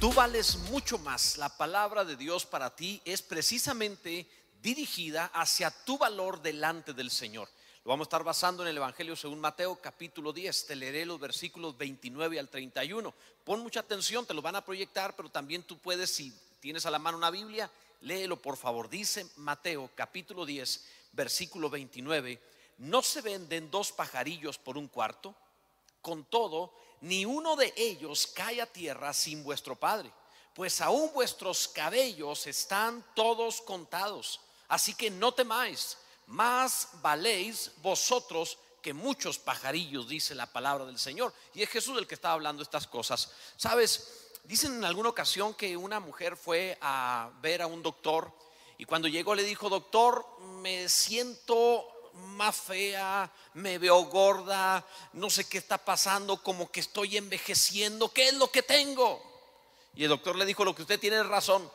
Tú vales mucho más. La palabra de Dios para ti es precisamente dirigida hacia tu valor delante del Señor. Lo vamos a estar basando en el Evangelio según Mateo capítulo 10. Te leeré los versículos 29 al 31. Pon mucha atención, te lo van a proyectar, pero también tú puedes, si tienes a la mano una Biblia, léelo por favor. Dice Mateo capítulo 10, versículo 29. ¿No se venden dos pajarillos por un cuarto? Con todo, ni uno de ellos cae a tierra sin vuestro Padre, pues aún vuestros cabellos están todos contados. Así que no temáis, más valéis vosotros que muchos pajarillos, dice la palabra del Señor. Y es Jesús el que está hablando estas cosas. Sabes, dicen en alguna ocasión que una mujer fue a ver a un doctor y cuando llegó le dijo, doctor, me siento más fea, me veo gorda, no sé qué está pasando, como que estoy envejeciendo, ¿qué es lo que tengo? Y el doctor le dijo, lo que usted tiene es razón.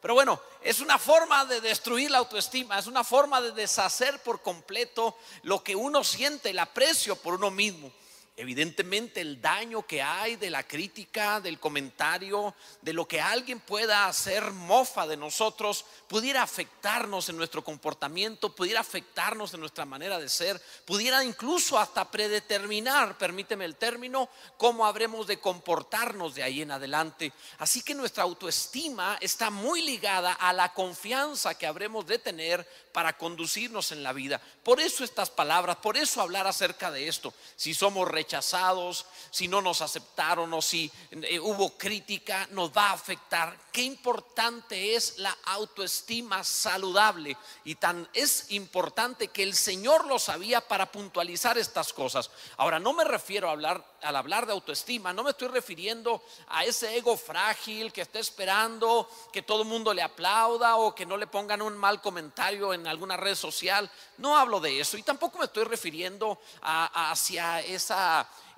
Pero bueno, es una forma de destruir la autoestima, es una forma de deshacer por completo lo que uno siente, el aprecio por uno mismo. Evidentemente el daño que hay de la crítica, del comentario, de lo que alguien pueda hacer mofa de nosotros, pudiera afectarnos en nuestro comportamiento, pudiera afectarnos en nuestra manera de ser, pudiera incluso hasta predeterminar, permíteme el término, cómo habremos de comportarnos de ahí en adelante. Así que nuestra autoestima está muy ligada a la confianza que habremos de tener para conducirnos en la vida. Por eso estas palabras, por eso hablar acerca de esto. Si somos rechazados, si no nos aceptaron o si eh, hubo crítica, nos va a afectar. Qué importante es la autoestima saludable y tan es importante que el Señor lo sabía para puntualizar estas cosas. Ahora, no me refiero a hablar al hablar de autoestima, no me estoy refiriendo a ese ego frágil que está esperando que todo el mundo le aplauda o que no le pongan un mal comentario en alguna red social. No hablo de eso y tampoco me estoy refiriendo hacia esa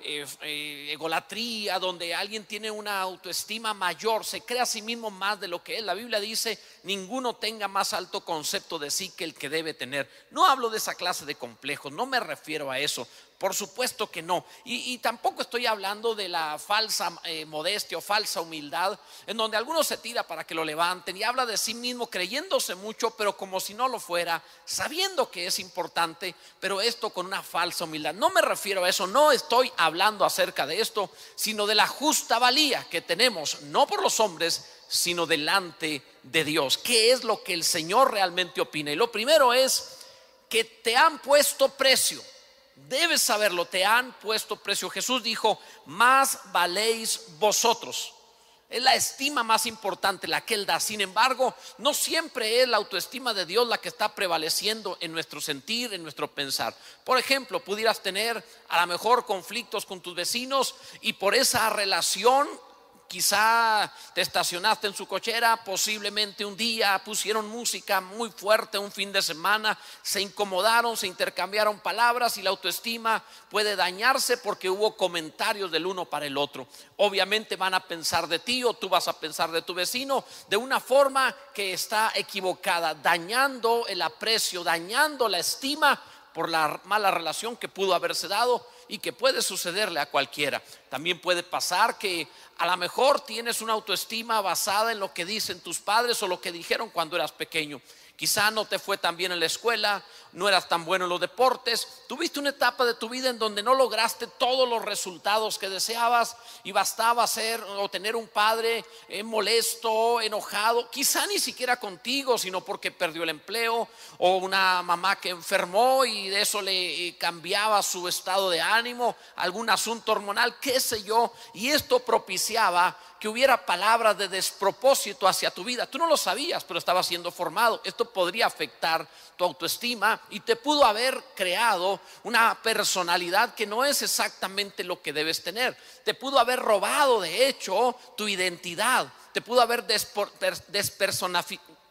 eh, eh, egolatría, donde alguien tiene una autoestima mayor, se cree a sí mismo más de lo que es. La Biblia dice, ninguno tenga más alto concepto de sí que el que debe tener. No hablo de esa clase de complejos, no me refiero a eso. Por supuesto que no. Y, tampoco estoy hablando de la falsa eh, modestia o falsa humildad, en donde algunos se tira para que lo levanten y habla de sí mismo creyéndose mucho, pero como si no lo fuera, sabiendo que es importante, pero esto con una falsa humildad. No me refiero a eso, no estoy hablando acerca de esto, sino de la justa valía que tenemos, no por los hombres, sino delante de Dios. ¿Qué es lo que el Señor realmente opina? Y lo primero es que te han puesto precio. Debes saberlo, te han puesto precio. Jesús dijo, más valéis vosotros. Es la estima más importante la que Él da. Sin embargo, no siempre es la autoestima de Dios la que está prevaleciendo en nuestro sentir, en nuestro pensar. Por ejemplo, pudieras tener a lo mejor conflictos con tus vecinos y por esa relación quizá te estacionaste en su cochera, posiblemente un día pusieron música muy fuerte un fin de semana, se incomodaron, se intercambiaron palabras y la autoestima puede dañarse porque hubo comentarios del uno para el otro. Obviamente van a pensar de ti o tú vas a pensar de tu vecino de una forma que está equivocada, dañando el aprecio, dañando la estima por la mala relación que pudo haberse dado y que puede sucederle a cualquiera. También puede pasar que a lo mejor tienes una autoestima basada en lo que dicen tus padres o lo que dijeron cuando eras pequeño. Quizá no te fue tan bien en la escuela, no eras tan bueno en los deportes. Tuviste una etapa de tu vida en donde no lograste todos los resultados que deseabas y bastaba ser o tener un padre eh, molesto, enojado, quizá ni siquiera contigo, sino porque perdió el empleo o una mamá que enfermó y de eso le eh, cambiaba su estado de ánimo, algún asunto hormonal, qué sé yo, y esto propiciaba que hubiera palabras de despropósito hacia tu vida. Tú no lo sabías, pero estaba siendo formado. Esto podría afectar tu autoestima y te pudo haber creado una personalidad que no es exactamente lo que debes tener. Te pudo haber robado, de hecho, tu identidad. Te pudo haber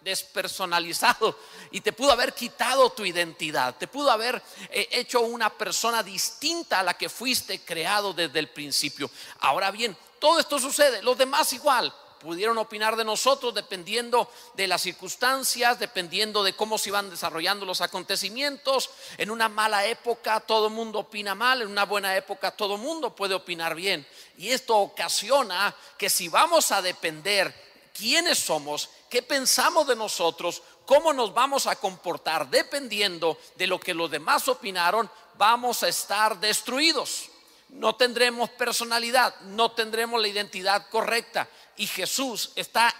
despersonalizado y te pudo haber quitado tu identidad, te pudo haber eh, hecho una persona distinta a la que fuiste creado desde el principio. Ahora bien, todo esto sucede, los demás igual. Pudieron opinar de nosotros dependiendo de las circunstancias, dependiendo de cómo se iban desarrollando los acontecimientos. En una mala época todo el mundo opina mal, en una buena época todo el mundo puede opinar bien. Y esto ocasiona que si vamos a depender quiénes somos, qué pensamos de nosotros, cómo nos vamos a comportar dependiendo de lo que los demás opinaron, vamos a estar destruidos. No tendremos personalidad, no tendremos la identidad correcta. Y Jesús está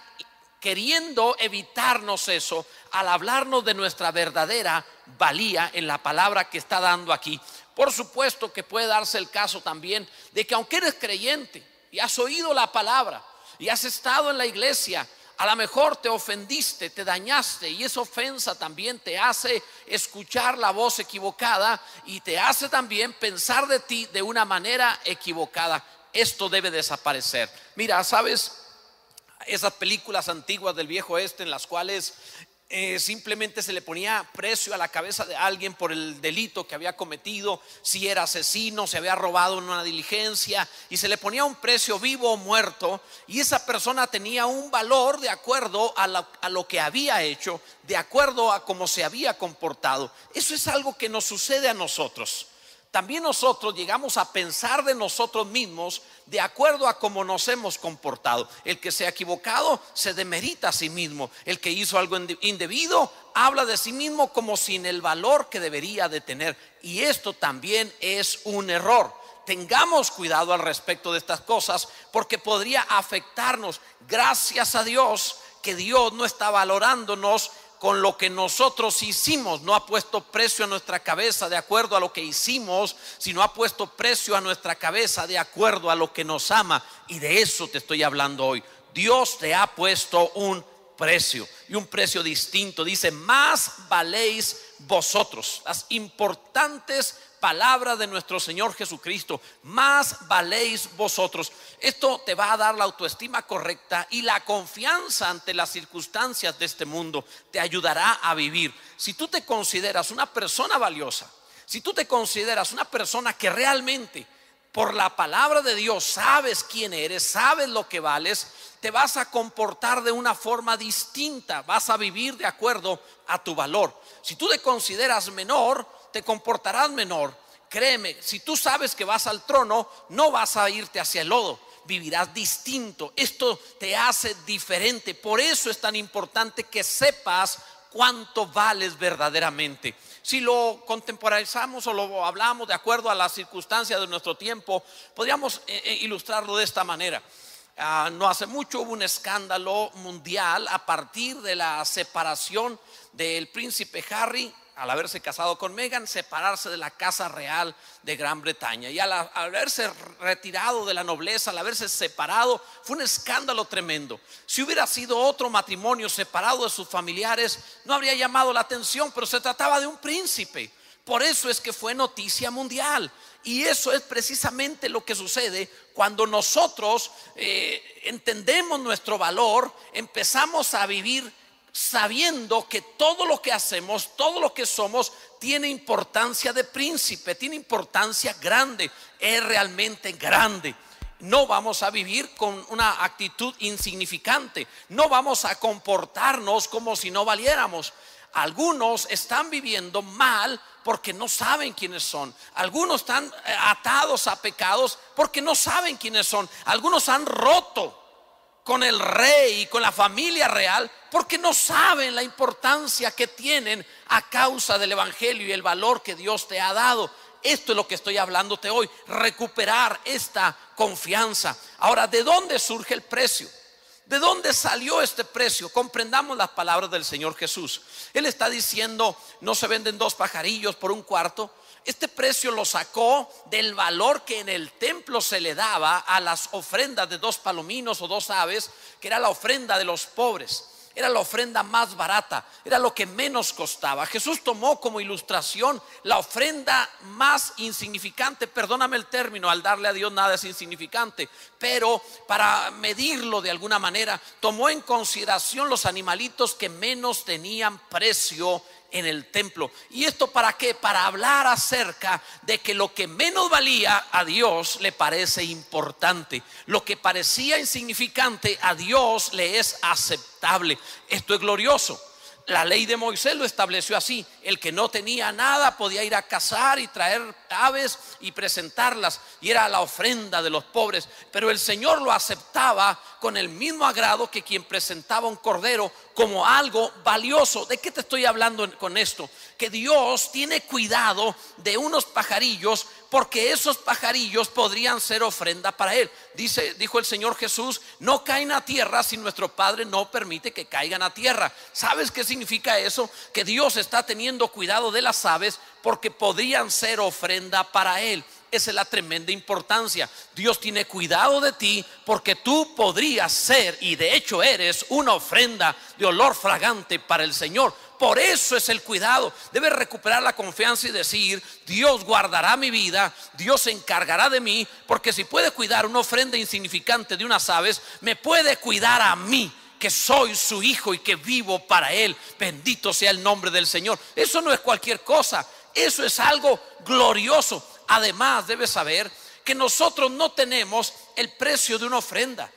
queriendo evitarnos eso al hablarnos de nuestra verdadera valía en la palabra que está dando aquí. Por supuesto que puede darse el caso también de que aunque eres creyente y has oído la palabra y has estado en la iglesia, a lo mejor te ofendiste, te dañaste y esa ofensa también te hace escuchar la voz equivocada y te hace también pensar de ti de una manera equivocada. Esto debe desaparecer. Mira, ¿sabes? Esas películas antiguas del viejo este en las cuales eh, simplemente se le ponía precio a la cabeza de alguien por el delito que había cometido, si era asesino, se había robado en una diligencia, y se le ponía un precio vivo o muerto, y esa persona tenía un valor de acuerdo a, a lo que había hecho, de acuerdo a cómo se había comportado. Eso es algo que nos sucede a nosotros también nosotros llegamos a pensar de nosotros mismos de acuerdo a cómo nos hemos comportado. El que se ha equivocado se demerita a sí mismo. El que hizo algo indebido habla de sí mismo como sin el valor que debería de tener. Y esto también es un error. Tengamos cuidado al respecto de estas cosas porque podría afectarnos. Gracias a Dios que Dios no está valorándonos con lo que nosotros hicimos. No ha puesto precio a nuestra cabeza de acuerdo a lo que hicimos, sino ha puesto precio a nuestra cabeza de acuerdo a lo que nos ama. Y de eso te estoy hablando hoy. Dios te ha puesto un precio y un precio distinto. Dice, más valéis vosotros. Las importantes palabra de nuestro Señor Jesucristo, más valéis vosotros. Esto te va a dar la autoestima correcta y la confianza ante las circunstancias de este mundo. Te ayudará a vivir. Si tú te consideras una persona valiosa, si tú te consideras una persona que realmente por la palabra de Dios sabes quién eres, sabes lo que vales, te vas a comportar de una forma distinta, vas a vivir de acuerdo a tu valor. Si tú te consideras menor, te comportarás menor. Créeme, si tú sabes que vas al trono, no vas a irte hacia el lodo, vivirás distinto. Esto te hace diferente. Por eso es tan importante que sepas cuánto vales verdaderamente. Si lo contemporizamos o lo hablamos de acuerdo a las circunstancias de nuestro tiempo, podríamos eh, eh, ilustrarlo de esta manera. Ah, no hace mucho hubo un escándalo mundial a partir de la separación del príncipe Harry al haberse casado con Meghan, separarse de la casa real de Gran Bretaña. Y al, haberse retirado de la nobleza, al haberse separado, fue un escándalo tremendo. Si hubiera sido otro matrimonio separado de sus familiares, no habría llamado la atención, pero se trataba de un príncipe. Por eso es que fue noticia mundial. Y eso es precisamente lo que sucede cuando nosotros eh, entendemos nuestro valor, empezamos a vivir sabiendo que todo lo que hacemos, todo lo que somos, tiene importancia de príncipe, tiene importancia grande, es realmente grande. No vamos a vivir con una actitud insignificante, no vamos a comportarnos como si no valiéramos. Algunos están viviendo mal porque no saben quiénes son. Algunos están eh, atados a pecados porque no saben quiénes son. Algunos han roto con el rey y con la familia real porque no saben la importancia que tienen a causa del Evangelio y el valor que Dios te ha dado. Esto es lo que estoy hablándote hoy, recuperar esta confianza. Ahora, ¿de dónde surge el precio? ¿De dónde salió este precio? Comprendamos las palabras del Señor Jesús. Él está diciendo, no se venden dos pajarillos por un cuarto, este precio lo sacó del valor que en el templo se le daba a las ofrendas de dos palominos o dos aves, que era la ofrenda de los pobres. Era la ofrenda más barata, era lo que menos costaba. Jesús tomó como ilustración la ofrenda más insignificante, perdóname el término, al darle a Dios nada es insignificante, pero para medirlo de alguna manera, tomó en consideración los animalitos que menos tenían precio en el templo. ¿Y esto para qué? Para hablar acerca de que lo que menos valía a Dios le parece importante. Lo que parecía insignificante a Dios le es aceptable. Esto es glorioso. La ley de Moisés lo estableció así. El que no tenía nada podía ir a cazar y traer aves y presentarlas. Y era la ofrenda de los pobres. Pero el Señor lo aceptaba con el mismo agrado que quien presentaba un cordero como algo valioso. ¿De qué te estoy hablando con esto? Que Dios tiene cuidado de unos pajarillos porque esos pajarillos podrían ser ofrenda para él. Dice, dijo el Señor Jesús, no caen a tierra si nuestro Padre no permite que caigan a tierra. ¿Sabes qué significa eso? Que Dios está teniendo cuidado de las aves porque podrían ser ofrenda para él. Esa es la tremenda importancia. Dios tiene cuidado de ti porque tú podrías ser y de hecho eres una ofrenda de olor fragante para el Señor. Por eso es el cuidado. Debes recuperar la confianza y decir, Dios guardará mi vida, Dios se encargará de mí, porque si puede cuidar una ofrenda insignificante de unas aves, me puede cuidar a mí que soy su hijo y que vivo para Él. Bendito sea el nombre del Señor. Eso no es cualquier cosa, eso es algo glorioso. Además, debes saber que nosotros no tenemos el precio de una ofrenda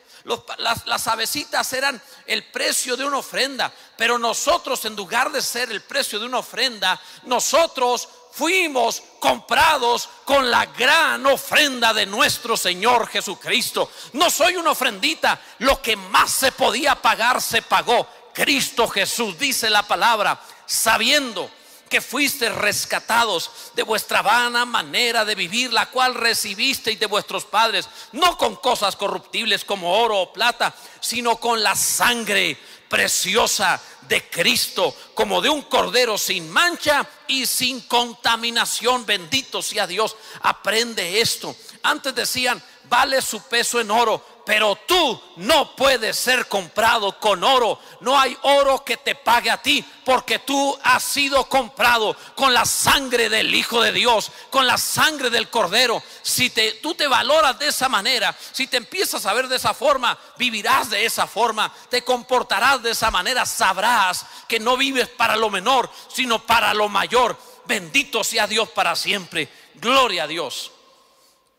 las, las avecitas eran el precio de una ofrenda, pero nosotros en lugar de ser el precio de una ofrenda, nosotros fuimos comprados con la gran ofrenda de nuestro Señor Jesucristo. No soy una ofrendita, lo que más se podía pagar se pagó. Cristo Jesús dice la palabra, sabiendo que fuiste rescatados de vuestra vana manera de vivir, la cual recibisteis de vuestros padres, no con cosas corruptibles como oro o plata, sino con la sangre preciosa de Cristo, como de un cordero sin mancha y sin contaminación. Bendito sea Dios. Aprende esto. Antes decían, vale su peso en oro, pero tú no puedes ser comprado con oro. No hay oro que te pague a ti, porque tú has sido comprado con la sangre del Hijo de Dios, con la sangre del Cordero. Si te, tú te valoras de esa manera, si te empiezas a ver de esa forma, vivirás de esa forma, te comportarás de esa manera, sabrás que no vives para lo menor, sino para lo mayor. Bendito sea Dios para siempre. Gloria a Dios.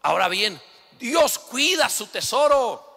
Ahora bien, Dios cuida su tesoro.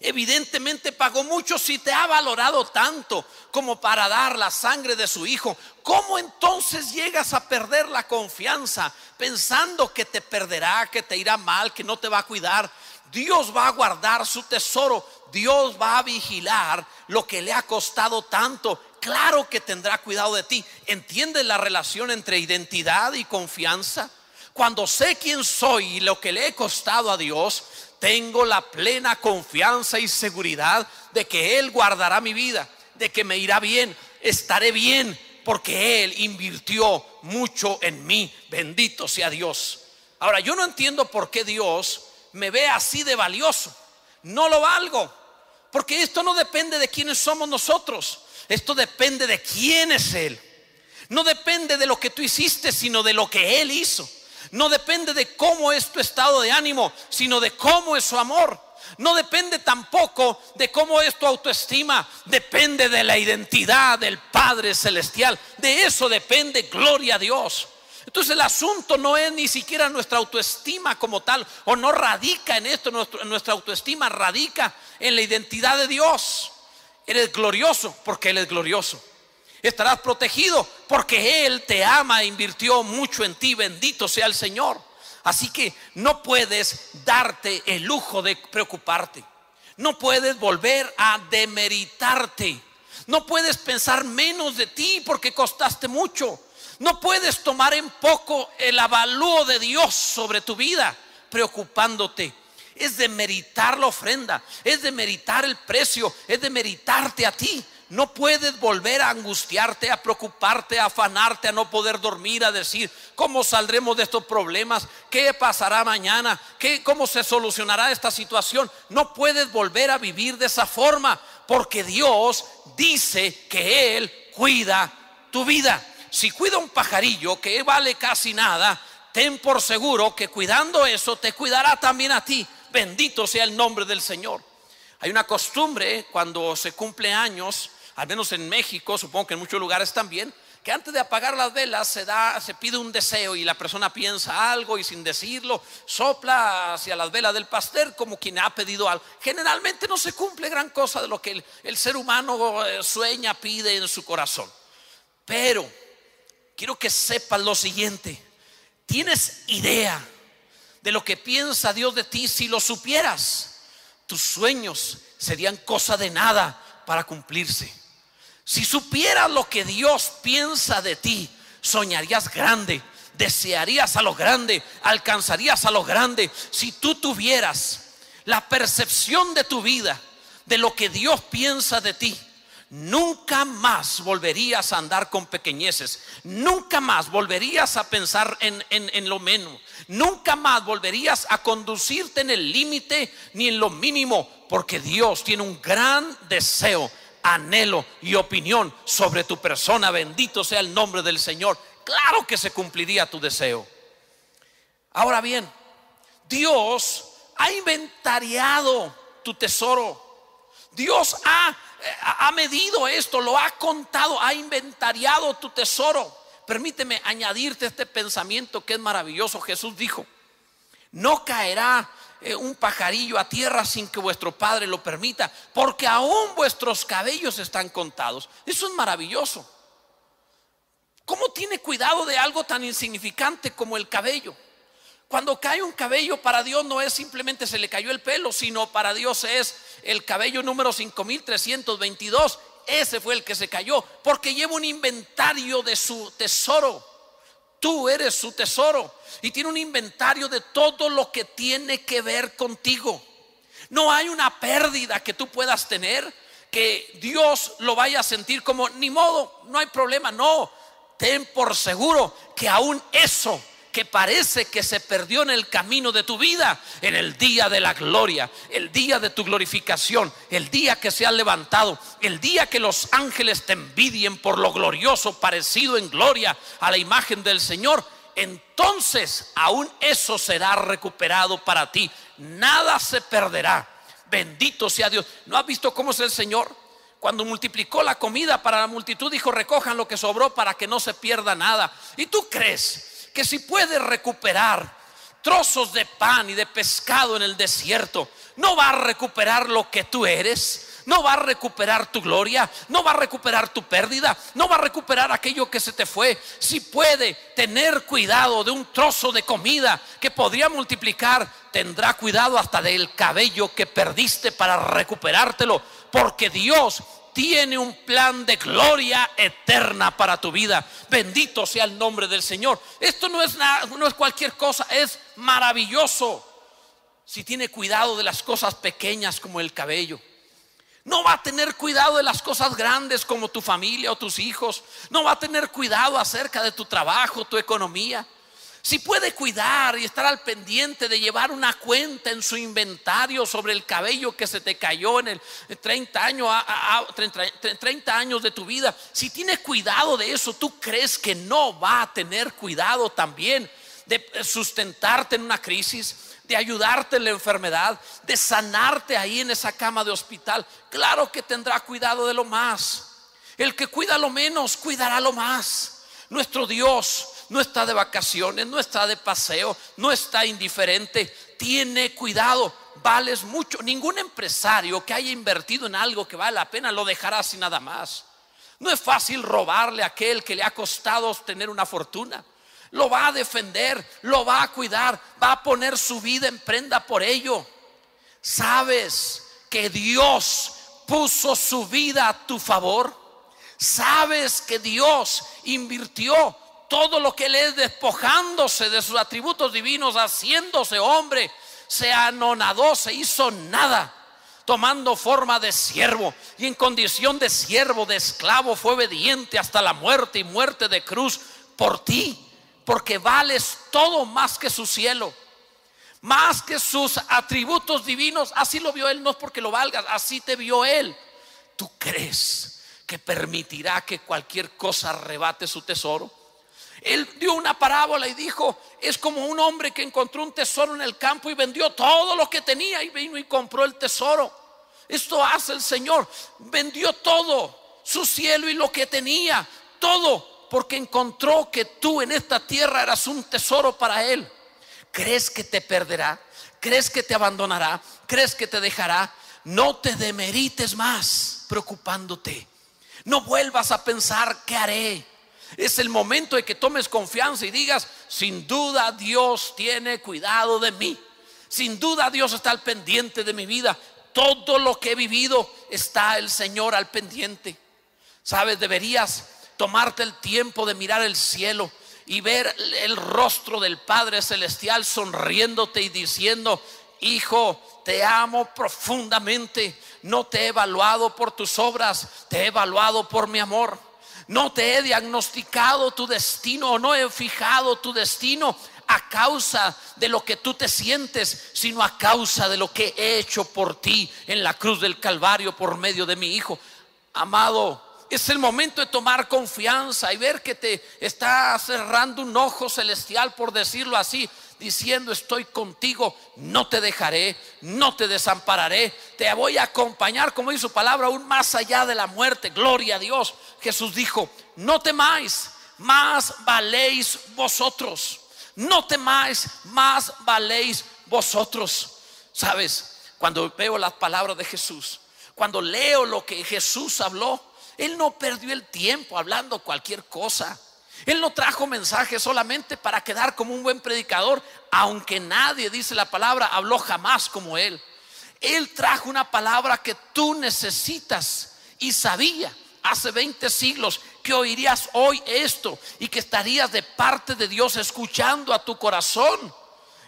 Evidentemente pagó mucho si te ha valorado tanto como para dar la sangre de su hijo. ¿Cómo entonces llegas a perder la confianza pensando que te perderá, que te irá mal, que no te va a cuidar? Dios va a guardar su tesoro. Dios va a vigilar lo que le ha costado tanto. Claro que tendrá cuidado de ti. ¿Entiendes la relación entre identidad y confianza? Cuando sé quién soy y lo que le he costado a Dios, tengo la plena confianza y seguridad de que Él guardará mi vida, de que me irá bien, estaré bien, porque Él invirtió mucho en mí. Bendito sea Dios. Ahora, yo no entiendo por qué Dios me ve así de valioso. No lo valgo, porque esto no depende de quiénes somos nosotros. Esto depende de quién es Él. No depende de lo que tú hiciste, sino de lo que Él hizo. No depende de cómo es tu estado de ánimo, sino de cómo es su amor. No depende tampoco de cómo es tu autoestima, depende de la identidad del Padre Celestial. De eso depende, gloria a Dios. Entonces el asunto no es ni siquiera nuestra autoestima como tal, o no radica en esto, nuestra autoestima radica en la identidad de Dios. Eres glorioso porque Él es glorioso estarás protegido porque Él te ama e invirtió mucho en ti. Bendito sea el Señor. Así que no puedes darte el lujo de preocuparte. No puedes volver a demeritarte. No puedes pensar menos de ti porque costaste mucho. No puedes tomar en poco el avalúo de Dios sobre tu vida preocupándote. Es de meritar la ofrenda, es de meritar el precio, es de meritarte a ti no puedes volver a angustiarte, a preocuparte, a afanarte, a no poder dormir, a decir, ¿cómo saldremos de estos problemas? ¿Qué pasará mañana? ¿Qué, ¿Cómo se solucionará esta situación? No puedes volver a vivir de esa forma, porque Dios dice que Él cuida tu vida. Si cuida un pajarillo que vale casi nada, ten por seguro que cuidando eso te cuidará también a ti. Bendito sea el nombre del Señor. Hay una costumbre cuando se cumple años al menos en México, supongo que en muchos lugares también, que antes de apagar las velas se da, se pide un deseo y la persona piensa algo y sin decirlo sopla hacia las velas del pastel como quien ha pedido algo. Generalmente no se cumple gran cosa de lo que el, ser humano eh, sueña, pide en su corazón. Pero quiero que sepas lo siguiente. ¿Tienes idea de lo que piensa Dios de ti si lo supieras? Tus sueños serían cosa de nada para cumplirse. Si supieras lo que Dios piensa de ti, soñarías grande, desearías a lo grande, alcanzarías a lo grande. Si tú tuvieras la percepción de tu vida, de lo que Dios piensa de ti, nunca más volverías a andar con pequeñeces, nunca más volverías a pensar en, en, lo menos, nunca más volverías a conducirte en el límite ni en lo mínimo, porque Dios tiene un gran deseo anhelo y opinión sobre tu persona. Bendito sea el nombre del Señor. Claro que se cumpliría tu deseo. Ahora bien, Dios ha inventariado tu tesoro. Dios ha, ha medido esto, lo ha contado, ha inventariado tu tesoro. Permíteme añadirte este pensamiento que es maravilloso. Jesús dijo, no caerá eh, un pajarillo a tierra sin que vuestro Padre lo permita, porque aún vuestros cabellos están contados. Eso es maravilloso. ¿Cómo tiene cuidado de algo tan insignificante como el cabello? Cuando cae un cabello para Dios no es simplemente se le cayó el pelo, sino para Dios es el cabello número 5322. Ese fue el que se cayó, porque lleva un inventario de su tesoro. Tú eres su tesoro y tiene un inventario de todo lo que tiene que ver contigo. No hay una pérdida que tú puedas tener que Dios lo vaya a sentir como ni modo, no hay problema, no. Ten por seguro que aún eso que parece que se perdió en el camino de tu vida, en el día de la gloria, el día de tu glorificación, el día que se ha levantado, el día que los ángeles te envidien por lo glorioso parecido en gloria a la imagen del Señor, entonces aún eso será recuperado para ti. Nada se perderá. Bendito sea Dios. ¿No has visto cómo es el Señor? Cuando multiplicó la comida para la multitud, dijo, recojan lo que sobró para que no se pierda nada. ¿Y tú crees? Que si puedes recuperar trozos de pan y de pescado en el desierto, no va a recuperar lo que tú eres, no va a recuperar tu gloria, no va a recuperar tu pérdida, no va a recuperar aquello que se te fue. Si puede tener cuidado de un trozo de comida que podría multiplicar, tendrá cuidado hasta del cabello que perdiste para recuperártelo, porque Dios tiene un plan de gloria eterna para tu vida. Bendito sea el nombre del Señor. Esto no es, nada, no es cualquier cosa, es maravilloso. Si tiene cuidado de las cosas pequeñas como el cabello. No va a tener cuidado de las cosas grandes como tu familia o tus hijos. No va a tener cuidado acerca de tu trabajo, tu economía si puede cuidar y estar al pendiente de llevar una cuenta en su inventario sobre el cabello que se te cayó en el 30 años, 30 años de tu vida, si tiene cuidado de eso, ¿tú crees que no va a tener cuidado también de sustentarte en una crisis? de ayudarte en la enfermedad, de sanarte ahí en esa cama de hospital. Claro que tendrá cuidado de lo más. El que cuida lo menos, cuidará lo más. Nuestro Dios no está de vacaciones, no está de paseo, no está indiferente. Tiene cuidado, vales mucho. Ningún empresario que haya invertido en algo que vale la pena lo dejará sin nada más. No es fácil robarle a aquel que le ha costado tener una fortuna. Lo va a defender, lo va a cuidar, va a poner su vida en prenda por ello. Sabes que Dios puso su vida a tu favor. Sabes que Dios invirtió todo lo que él es despojándose de sus atributos divinos, haciéndose hombre, se anonadó, se hizo nada, tomando forma de siervo y en condición de siervo, de esclavo, fue obediente hasta la muerte y muerte de cruz por ti, porque vales todo más que su cielo, más que sus atributos divinos, así lo vio él, no es porque lo valgas, así te vio él. ¿Tú crees que permitirá que cualquier cosa arrebate su tesoro? Él dio una parábola y dijo, es como un hombre que encontró un tesoro en el campo y vendió todo lo que tenía y vino y compró el tesoro. Esto hace el Señor. Vendió todo, su cielo y lo que tenía, todo porque encontró que tú en esta tierra eras un tesoro para Él. ¿Crees que te perderá? ¿Crees que te abandonará? ¿Crees que te dejará? No te demerites más preocupándote. No vuelvas a pensar qué haré. Es el momento de que tomes confianza y digas, sin duda Dios tiene cuidado de mí. Sin duda Dios está al pendiente de mi vida. Todo lo que he vivido está el Señor al pendiente. Sabes, deberías tomarte el tiempo de mirar el cielo y ver el rostro del Padre Celestial sonriéndote y diciendo, hijo, te amo profundamente. No te he evaluado por tus obras, te he evaluado por mi amor. No te he diagnosticado tu destino, no he fijado tu destino a causa de lo que tú te sientes, sino a causa de lo que he hecho por ti en la cruz del Calvario por medio de mi Hijo. Amado, es el momento de tomar confianza y ver que te está cerrando un ojo celestial, por decirlo así, diciendo estoy contigo, no te dejaré, no te desampararé, te voy a acompañar, como dice su palabra, aún más allá de la muerte. Gloria a Dios. Jesús dijo, no temáis, más valéis vosotros. No temáis, más valéis vosotros. Sabes, cuando veo las palabras de Jesús, cuando leo lo que Jesús habló, Él no perdió el tiempo hablando cualquier cosa. Él no trajo mensaje solamente para quedar como un buen predicador, aunque nadie, dice la palabra, habló jamás como Él. Él trajo una palabra que tú necesitas y sabía hace 20 siglos que oirías hoy esto y que estarías de parte de Dios escuchando a tu corazón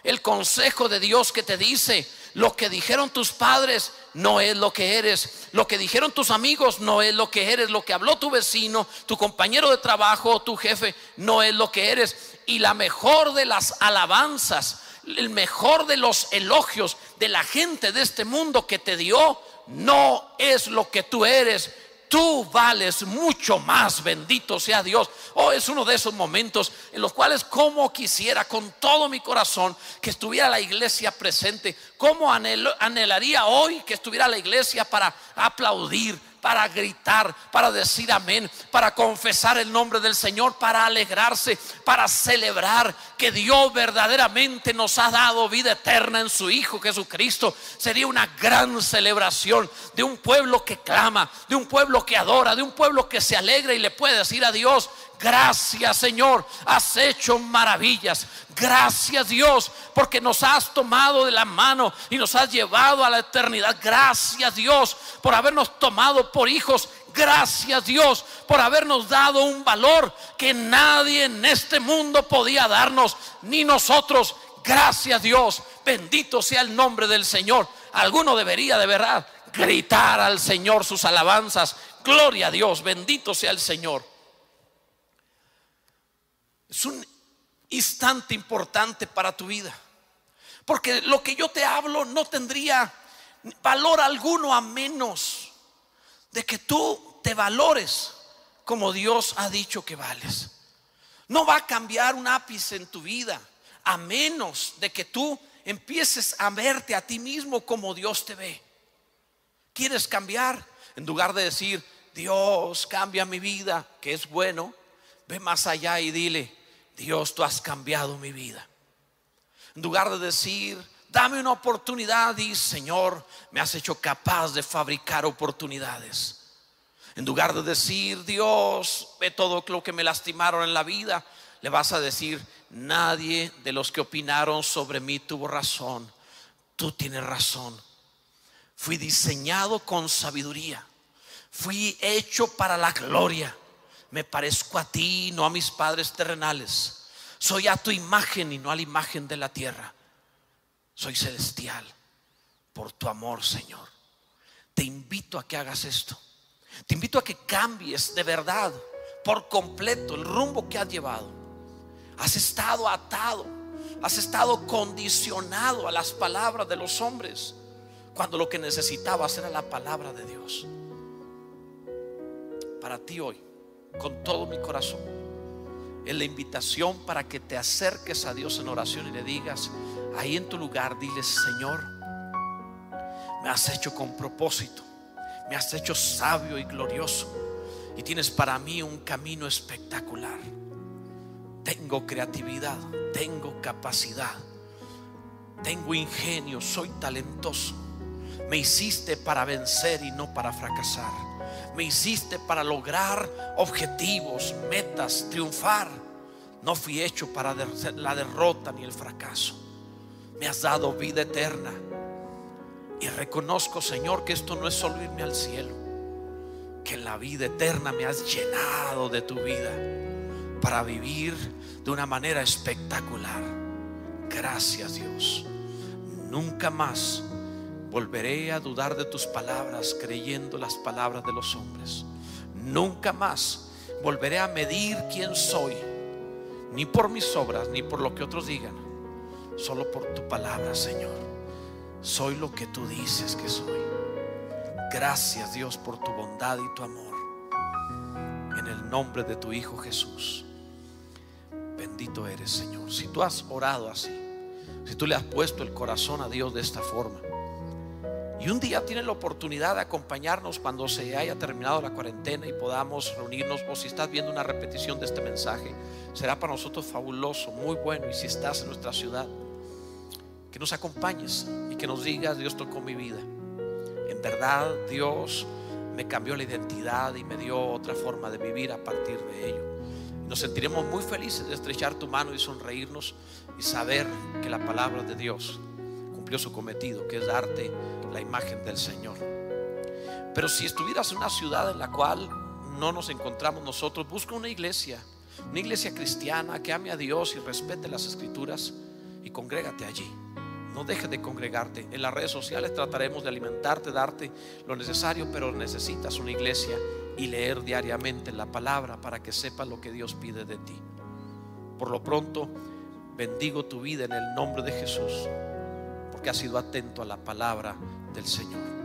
el consejo de Dios que te dice, lo que dijeron tus padres no es lo que eres. Lo que dijeron tus amigos no es lo que eres. Lo que habló tu vecino, tu compañero de trabajo, tu jefe, no es lo que eres. Y la mejor de las alabanzas, el mejor de los elogios de la gente de este mundo que te dio, no es lo que tú eres, tú vales mucho más, bendito sea Dios. Oh, es uno de esos momentos en los cuales como quisiera con todo mi corazón que estuviera la iglesia presente, como anhelaría hoy que estuviera la iglesia para aplaudir, para gritar, para decir amén, para confesar el nombre del Señor, para alegrarse, para celebrar que Dios verdaderamente nos ha dado vida eterna en su Hijo Jesucristo. Sería una gran celebración de un pueblo que clama, de un pueblo que adora, de un pueblo que se alegra y le puede decir a Dios, Gracias Señor, has hecho maravillas. Gracias Dios, porque nos has tomado de la mano y nos has llevado a la eternidad. Gracias Dios por habernos tomado por hijos. Gracias Dios por habernos dado un valor que nadie en este mundo podía darnos, ni nosotros. Gracias Dios, bendito sea el nombre del Señor. Alguno debería de verdad gritar al Señor sus alabanzas. Gloria a Dios, bendito sea el Señor. Es un instante importante para tu vida. Porque lo que yo te hablo no tendría valor alguno a menos de que tú te valores como Dios ha dicho que vales. No va a cambiar un ápice en tu vida a menos de que tú empieces a verte a ti mismo como Dios te ve. ¿Quieres cambiar? En lugar de decir, Dios cambia mi vida, que es bueno, ve más allá y dile, Dios, tú has cambiado mi vida. En lugar de decir, dame una oportunidad y Señor, me has hecho capaz de fabricar oportunidades. En lugar de decir, Dios, ve todo lo que me lastimaron en la vida, le vas a decir, nadie de los que opinaron sobre mí tuvo razón. Tú tienes razón. Fui diseñado con sabiduría. Fui hecho para la gloria me parezco a ti, no a mis padres terrenales. Soy a tu imagen y no a la imagen de la tierra. Soy celestial por tu amor, Señor. Te invito a que hagas esto. Te invito a que cambies de verdad, por completo, el rumbo que has llevado. Has estado atado, has estado condicionado a las palabras de los hombres, cuando lo que necesitabas era la palabra de Dios. Para ti hoy con todo mi corazón. Es la invitación para que te acerques a Dios en oración y le digas, ahí en tu lugar, dile, Señor, me has hecho con propósito, me has hecho sabio y glorioso. y tienes para mí un camino espectacular. Tengo creatividad, tengo capacidad, tengo ingenio, soy talentoso. Me hiciste para vencer y no para fracasar. Me hiciste para lograr objetivos, metas, triunfar. No fui hecho para la derrota ni el fracaso. Me has dado vida eterna. Y reconozco, Señor, que esto no es solo irme al cielo. Que en la vida eterna me has llenado de tu vida para vivir de una manera espectacular. Gracias Dios. Nunca más volveré a dudar de tus palabras creyendo las palabras de los hombres. Nunca más volveré a medir quién soy, ni por mis obras, ni por lo que otros digan, solo por tu palabra, Señor. Soy lo que tú dices que soy. Gracias Dios por tu bondad y tu amor. En el nombre de tu Hijo Jesús. Bendito eres, Señor. Si tú has orado así, si tú le has puesto el corazón a Dios de esta forma, y un día tienes la oportunidad de acompañarnos cuando se haya terminado la cuarentena y podamos reunirnos, o si estás viendo una repetición de este mensaje, será para nosotros fabuloso, muy bueno. Y si estás en nuestra ciudad, que nos acompañes y que nos digas, Dios tocó mi vida. En verdad, Dios me cambió la identidad y me dio otra forma de vivir a partir de ello. Nos sentiremos muy felices de estrechar tu mano y sonreírnos y saber que la palabra de Dios cometido, que es darte la imagen del Señor. Pero si estuvieras en una ciudad en la cual no nos encontramos nosotros, busca una iglesia, una iglesia cristiana que ame a Dios y respete las escrituras y congrégate allí. No dejes de congregarte. En las redes sociales trataremos de alimentarte, darte lo necesario, pero necesitas una iglesia y leer diariamente la palabra para que sepas lo que Dios pide de ti. Por lo pronto, bendigo tu vida en el nombre de Jesús, porque has sido atento a la palabra del Señor.